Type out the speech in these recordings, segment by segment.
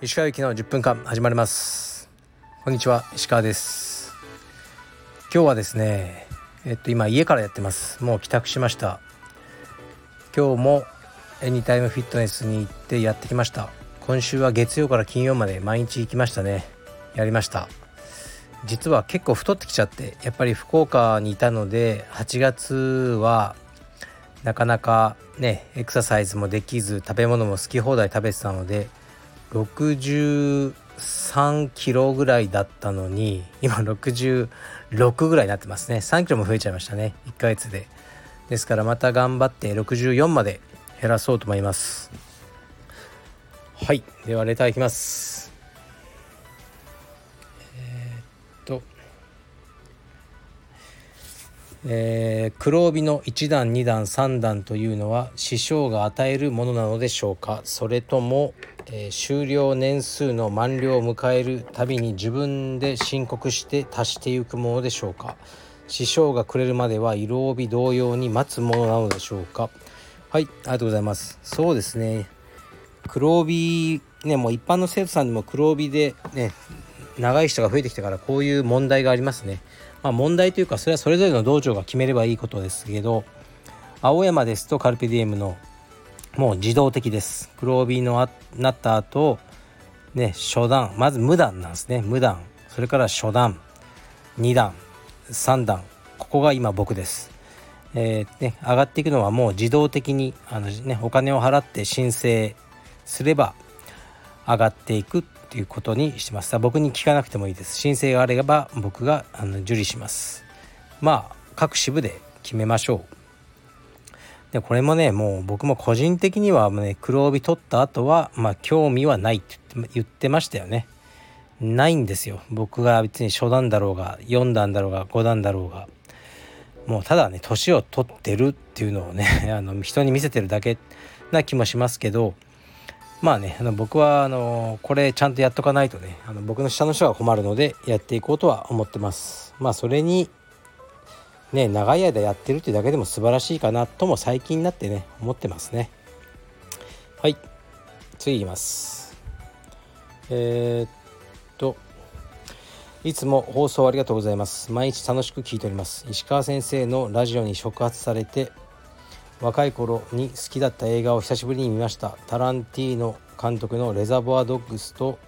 石川行きの10分間始まります。こんにちは石川です。今日はですねえっと今家からやってます。もう帰宅しました。今日もエニタイムフィットネスに行ってやってきました。今週は月曜から金曜まで毎日行きましたね。やりました。実は結構太ってきちゃってやっぱり福岡にいたので8月はなかなかねエクササイズもできず食べ物も好き放題食べてたので63キロぐらいだったのに今66ぐらいになってますね。3キロも増えちゃいましたね。1ヶ月で。ですからまた頑張って64まで減らそうと思います。はい。ではレターいきます。えー、黒帯の1段2段3段というのは師匠が与えるものなのでしょうか？それとも、えー、終了年数の満了を迎えるたびに自分で申告して足していくものでしょうか？師匠がくれるまでは色帯同様に待つものなのでしょうか？はいありがとうございます。そうですね。黒帯ねもう一般の生徒さんでも黒帯でね長い人が増えてきたからこういう問題がありますね。まあ問題というかそれはそれぞれの道場が決めればいいことですけど青山ですとカルペディエムのもう自動的です。黒帯のなった後ね初段まず無段なんですね。無段。それから初段2段3段。ここが今僕です。えー、ね、上がっていくのはもう自動的にあの、ね、お金を払って申請すれば上がっていくっていうことにしてます。僕に聞かなくてもいいです。申請があれば僕があの受理します。まあ各支部で決めましょう。でこれもねもう僕も個人的にはね黒帯取った後はまあ興味はないって言ってましたよね。ないんですよ。僕が別に初段だろうが4段だろうが5段だろうが。もうただね年を取ってるっていうのをね あの人に見せてるだけな気もしますけどまあねあの僕はあのこれちゃんとやっとかないとねあの僕の下の人が困るのでやっていこうとは思ってます。まあそれにね長い間やってるってだけでも素晴らしいかなとも最近になってね思ってますね。はい。次いきます。えー、っといつも放送ありがとうございます。毎日楽しく聞いております。石川先生のラジオに触発されて若い頃に好きだった映画を久しぶりに見ました。タランティーノ監督のレザボアドッグスと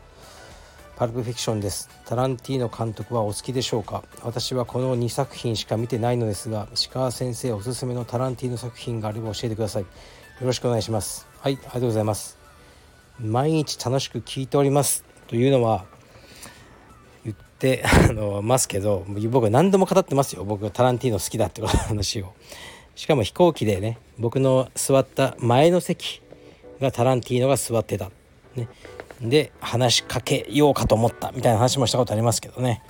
パルプフィクションです。タランティーノ監督はお好きでしょうか？私はこの2作品しか見てないのですが石川先生おすすめのタランティーノ作品があれば教えてください。よろしくお願いします。はいありがとうございます。毎日楽しく聞いております。というのは言ってあのますけど僕何度も語ってますよ。僕がタランティーノ好きだってこと話を。しかも飛行機でね僕の座った前の席がタランティーノが座ってた、ね、で話しかけようかと思ったみたいな話もしたことありますけどね。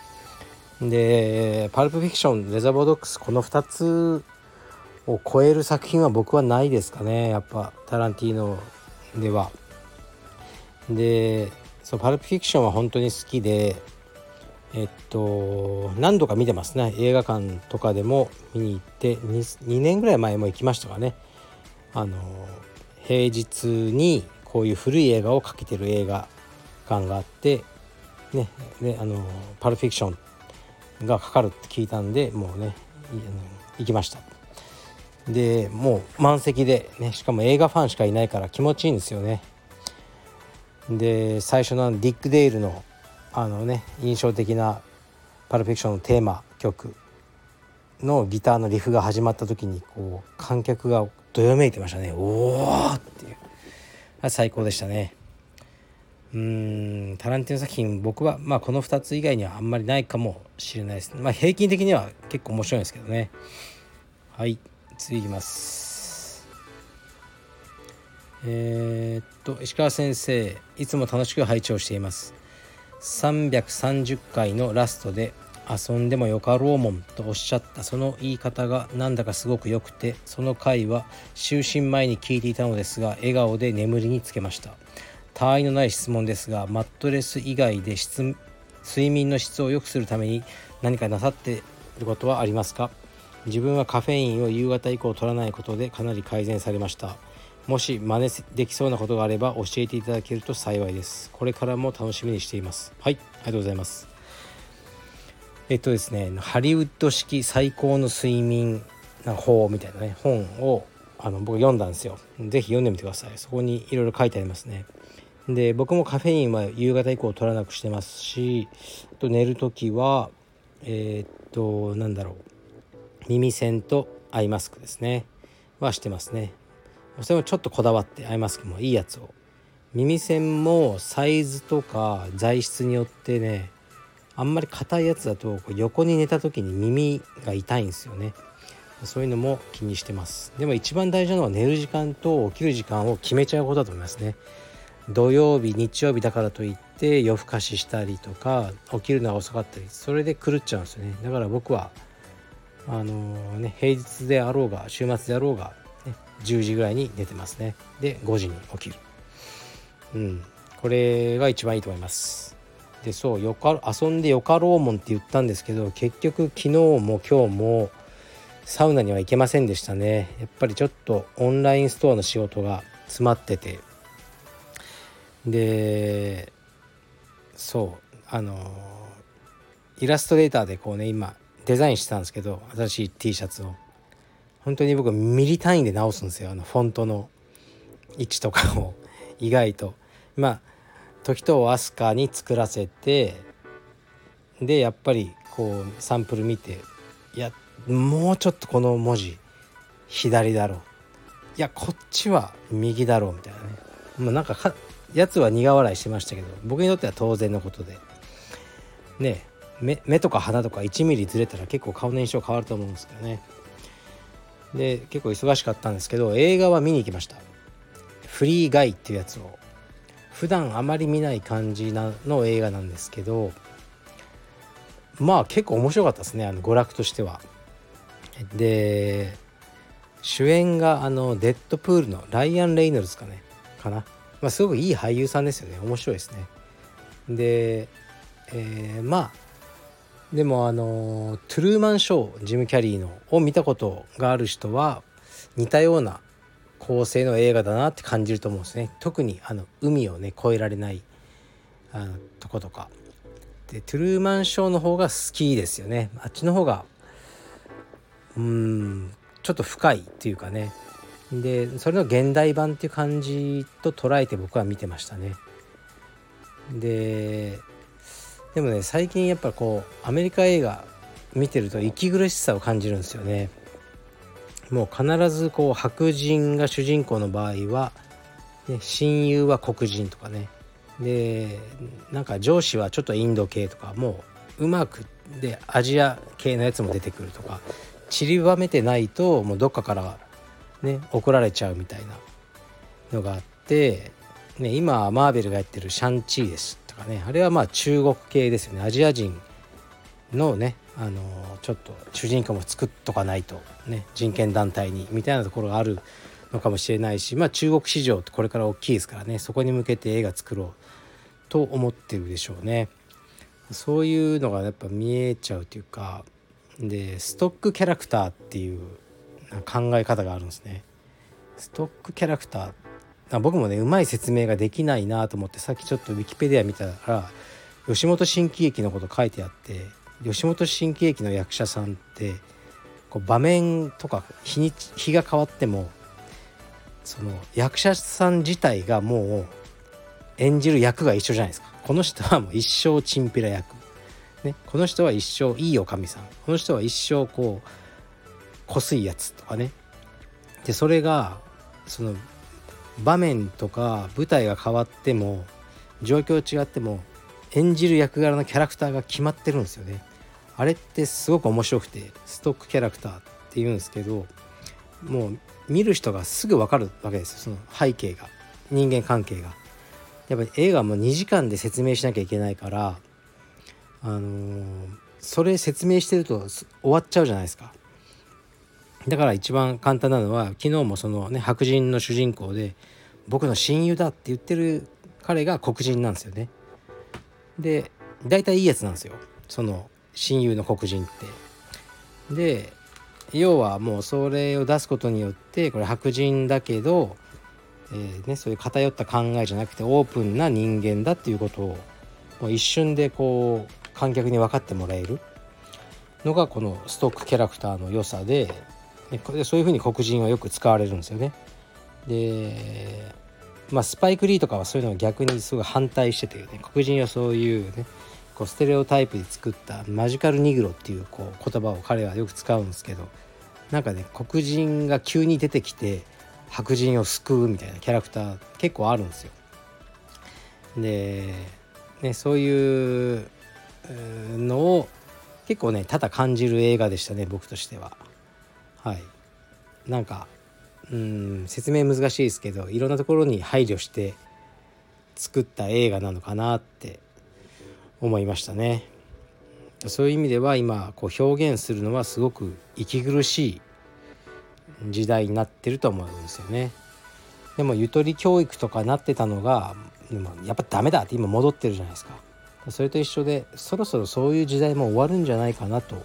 でパルプフィクションレザーボードックスこの2つを超える作品は僕はないですかね。やっぱタランティーノでは。でそのパルプフィクションは本当に好きでえっと何度か見てますね。映画館とかでも見に行って 2, 2年ぐらい前も行きましたかね。あの平日にこういう古い映画をかけてる映画館があってねであのパルフィクションがかかるって聞いたんでもうね行きました。でもう満席で、ね、しかも映画ファンしかいないから気持ちいいんですよね。で最初のディック・デールのあのね印象的なパルフィクションのテーマ曲のギターのリフが始まった時にこう観客がどよめいてましたね。おおっていう。最高でしたね。うんタランティーノ作品僕はまあこの2つ以外にはあんまりないかもしれないです。まあ平均的には結構面白いんですけどね。はい次いきます。えー、っと石川先生いつも楽しく拝聴しています。330回のラストで遊んでもよかろうもんとおっしゃったその言い方がなんだかすごく良くてその回は就寝前に聞いていたのですが笑顔で眠りにつけました。他愛のない質問ですがマットレス以外で睡眠の質を良くするために何かなさっていることはありますか？自分はカフェインを夕方以降取らないことでかなり改善されました。もし真似できそうなことがあれば教えていただけると幸いです。これからも楽しみにしています。はいありがとうございます。えっとですねハリウッド式最高の睡眠法みたいなね本をあの僕読んだんですよ。是非読んでみてください。そこにいろいろ書いてありますね。で僕もカフェインは夕方以降取らなくしてますしと寝る時はえー、っとなんだろう。耳栓とアイマスクですね。はしてますね。それもちょっとこだわってアイマスクもいいやつを。耳栓もサイズとか材質によってねあんまり硬いやつだと横に寝た時に耳が痛いんですよね。そういうのも気にしてます。でも一番大事なのは寝る時間と起きる時間を決めちゃうことだと思いますね。土曜日日曜日だからといって夜更かししたりとか起きるのが遅かったりそれで狂っちゃうんですよね。だから僕はあのー、ね平日であろうが週末であろうが、10時ぐらいに寝てますね。で5時に起きる。うん。これが一番いいと思います。でそうよか遊んでよかろうもんって言ったんですけど結局昨日も今日もサウナには行けませんでしたね。やっぱりちょっとオンラインストアの仕事が詰まってて。でそうあのイラストレーターでこうね今デザインしてたんですけど新しい T シャツを。本当に僕ミリ単位で直すんですよあのフォントの位置とかを。意外と。まあ時と飛鳥に作らせてでやっぱりこうサンプル見ていやもうちょっとこの文字左だろう。いやこっちは右だろうみたいなね。まあなんかやつは苦笑いしてましたけど僕にとっては当然のことで。ね目目とか鼻とか1ミリずれたら結構顔の印象変わると思うんですけどね。で結構忙しかったんですけど映画は見に行きました。フリーガイっていうやつを。普段あまり見ない感じなの映画なんですけどまあ結構面白かったですねあの娯楽としては。で主演があのデッドプールのライアン・レイノルズかねかな。まあ、すごくいい俳優さんですよね。面白いですね。で、えー、まあでもあのトゥルーマンショージム・キャリーのを見たことがある人は似たような構成の映画だなって感じると思うんですね。特にあの海をね越えられないあのとことか。でトゥルーマンショーの方が好きですよね。あっちの方がうんちょっと深いっていうかね。でそれの現代版っていう感じと捉えて僕は見てましたね。ででもね最近やっぱこうアメリカ映画見てると息苦しさを感じるんですよね。もう必ずこう白人が主人公の場合は、ね、親友は黒人とかね。でなんか上司はちょっとインド系とかもううまくでアジア系のやつも出てくるとか散りばめてないともうどっかからね怒られちゃうみたいなのがあって、ね、今マーベルがやってるシャンチーです。かねあれはまあ中国系ですよねアジア人のねあのちょっと主人公も作っとかないと、ね、人権団体にみたいなところがあるのかもしれないし、まあ、中国市場ってこれから大きいですからねそこに向けて映画作ろうと思ってるでしょうね。そういうのがやっぱ見えちゃうというかでストックキャラクターっていう考え方があるんですね。ストックキャラクター僕もねうまい説明ができないなと思ってさっきちょっとウィキペディア見たら吉本新喜劇のこと書いてあって吉本新喜劇の役者さんってこう場面とか日に日が変わってもその役者さん自体がもう演じる役が一緒じゃないですか。この人はもう一生チンピラ役、ね、この人は一生いいおかみさん。この人は一生こうこすいやつとかね。でそれがその場面とか舞台が変わっても状況違っても演じる役柄のキャラクターが決まってるんですよね。あれってすごく面白くてストックキャラクターっていうんですけどもう見る人がすぐ分かるわけですよ。その背景が人間関係が。やっぱり映画も2時間で説明しなきゃいけないからあのー、それ説明してると終わっちゃうじゃないですか。だから一番簡単なのは昨日もそのね白人の主人公で僕の親友だって言ってる彼が黒人なんですよね。で大体いいやつなんですよその親友の黒人って。で、要はもうそれを出すことによってこれ白人だけど、えーね、そういう偏った考えじゃなくてオープンな人間だっていうことをもう一瞬でこう観客に分かってもらえるのがこのストックキャラクターの良さででそういうふうに黒人はよく使われるんですよね。でまあスパイク・リーとかはそういうのを逆にすごい反対してて、ね、黒人はそういうねこうステレオタイプで作ったマジカルニグロっていうこう言葉を彼はよく使うんですけどなんかね黒人が急に出てきて白人を救うみたいなキャラクター結構あるんですよ。で、ね、そういうのを結構ねただ感じる映画でしたね僕としては。はいなんかうん説明難しいですけどいろんなところに配慮して作った映画なのかなって思いましたね。そういう意味では今こう表現するのはすごく息苦しい時代になってると思うんですよね。でもゆとり教育とかなってたのがでもやっぱダメだって今戻ってるじゃないですか。それと一緒でそろそろそういう時代も終わるんじゃないかなと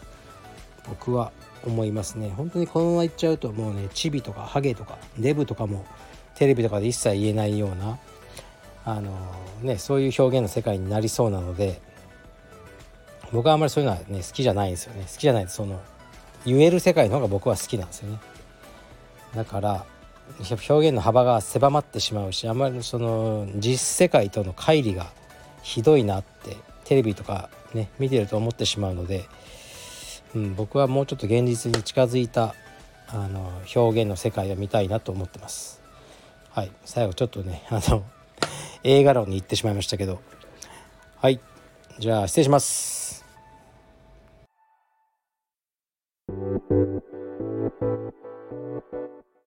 僕は思いますね。本当にこのままいっちゃうともうねチビとかハゲとかデブとかもテレビとかで一切言えないようなあのねそういう表現の世界になりそうなので僕はあんまりそういうのはね好きじゃないんですよね。好きじゃないその言える世界の方が僕は好きなんですよね。だから表現の幅が狭まってしまうしあんまりその実世界との乖離がひどいなってテレビとかね見てると思ってしまうのでうん、僕はもうちょっと現実に近づいたあの表現の世界を見たいなと思ってます。はい、最後ちょっとねあの映画論に行ってしまいましたけどはいじゃあ失礼します。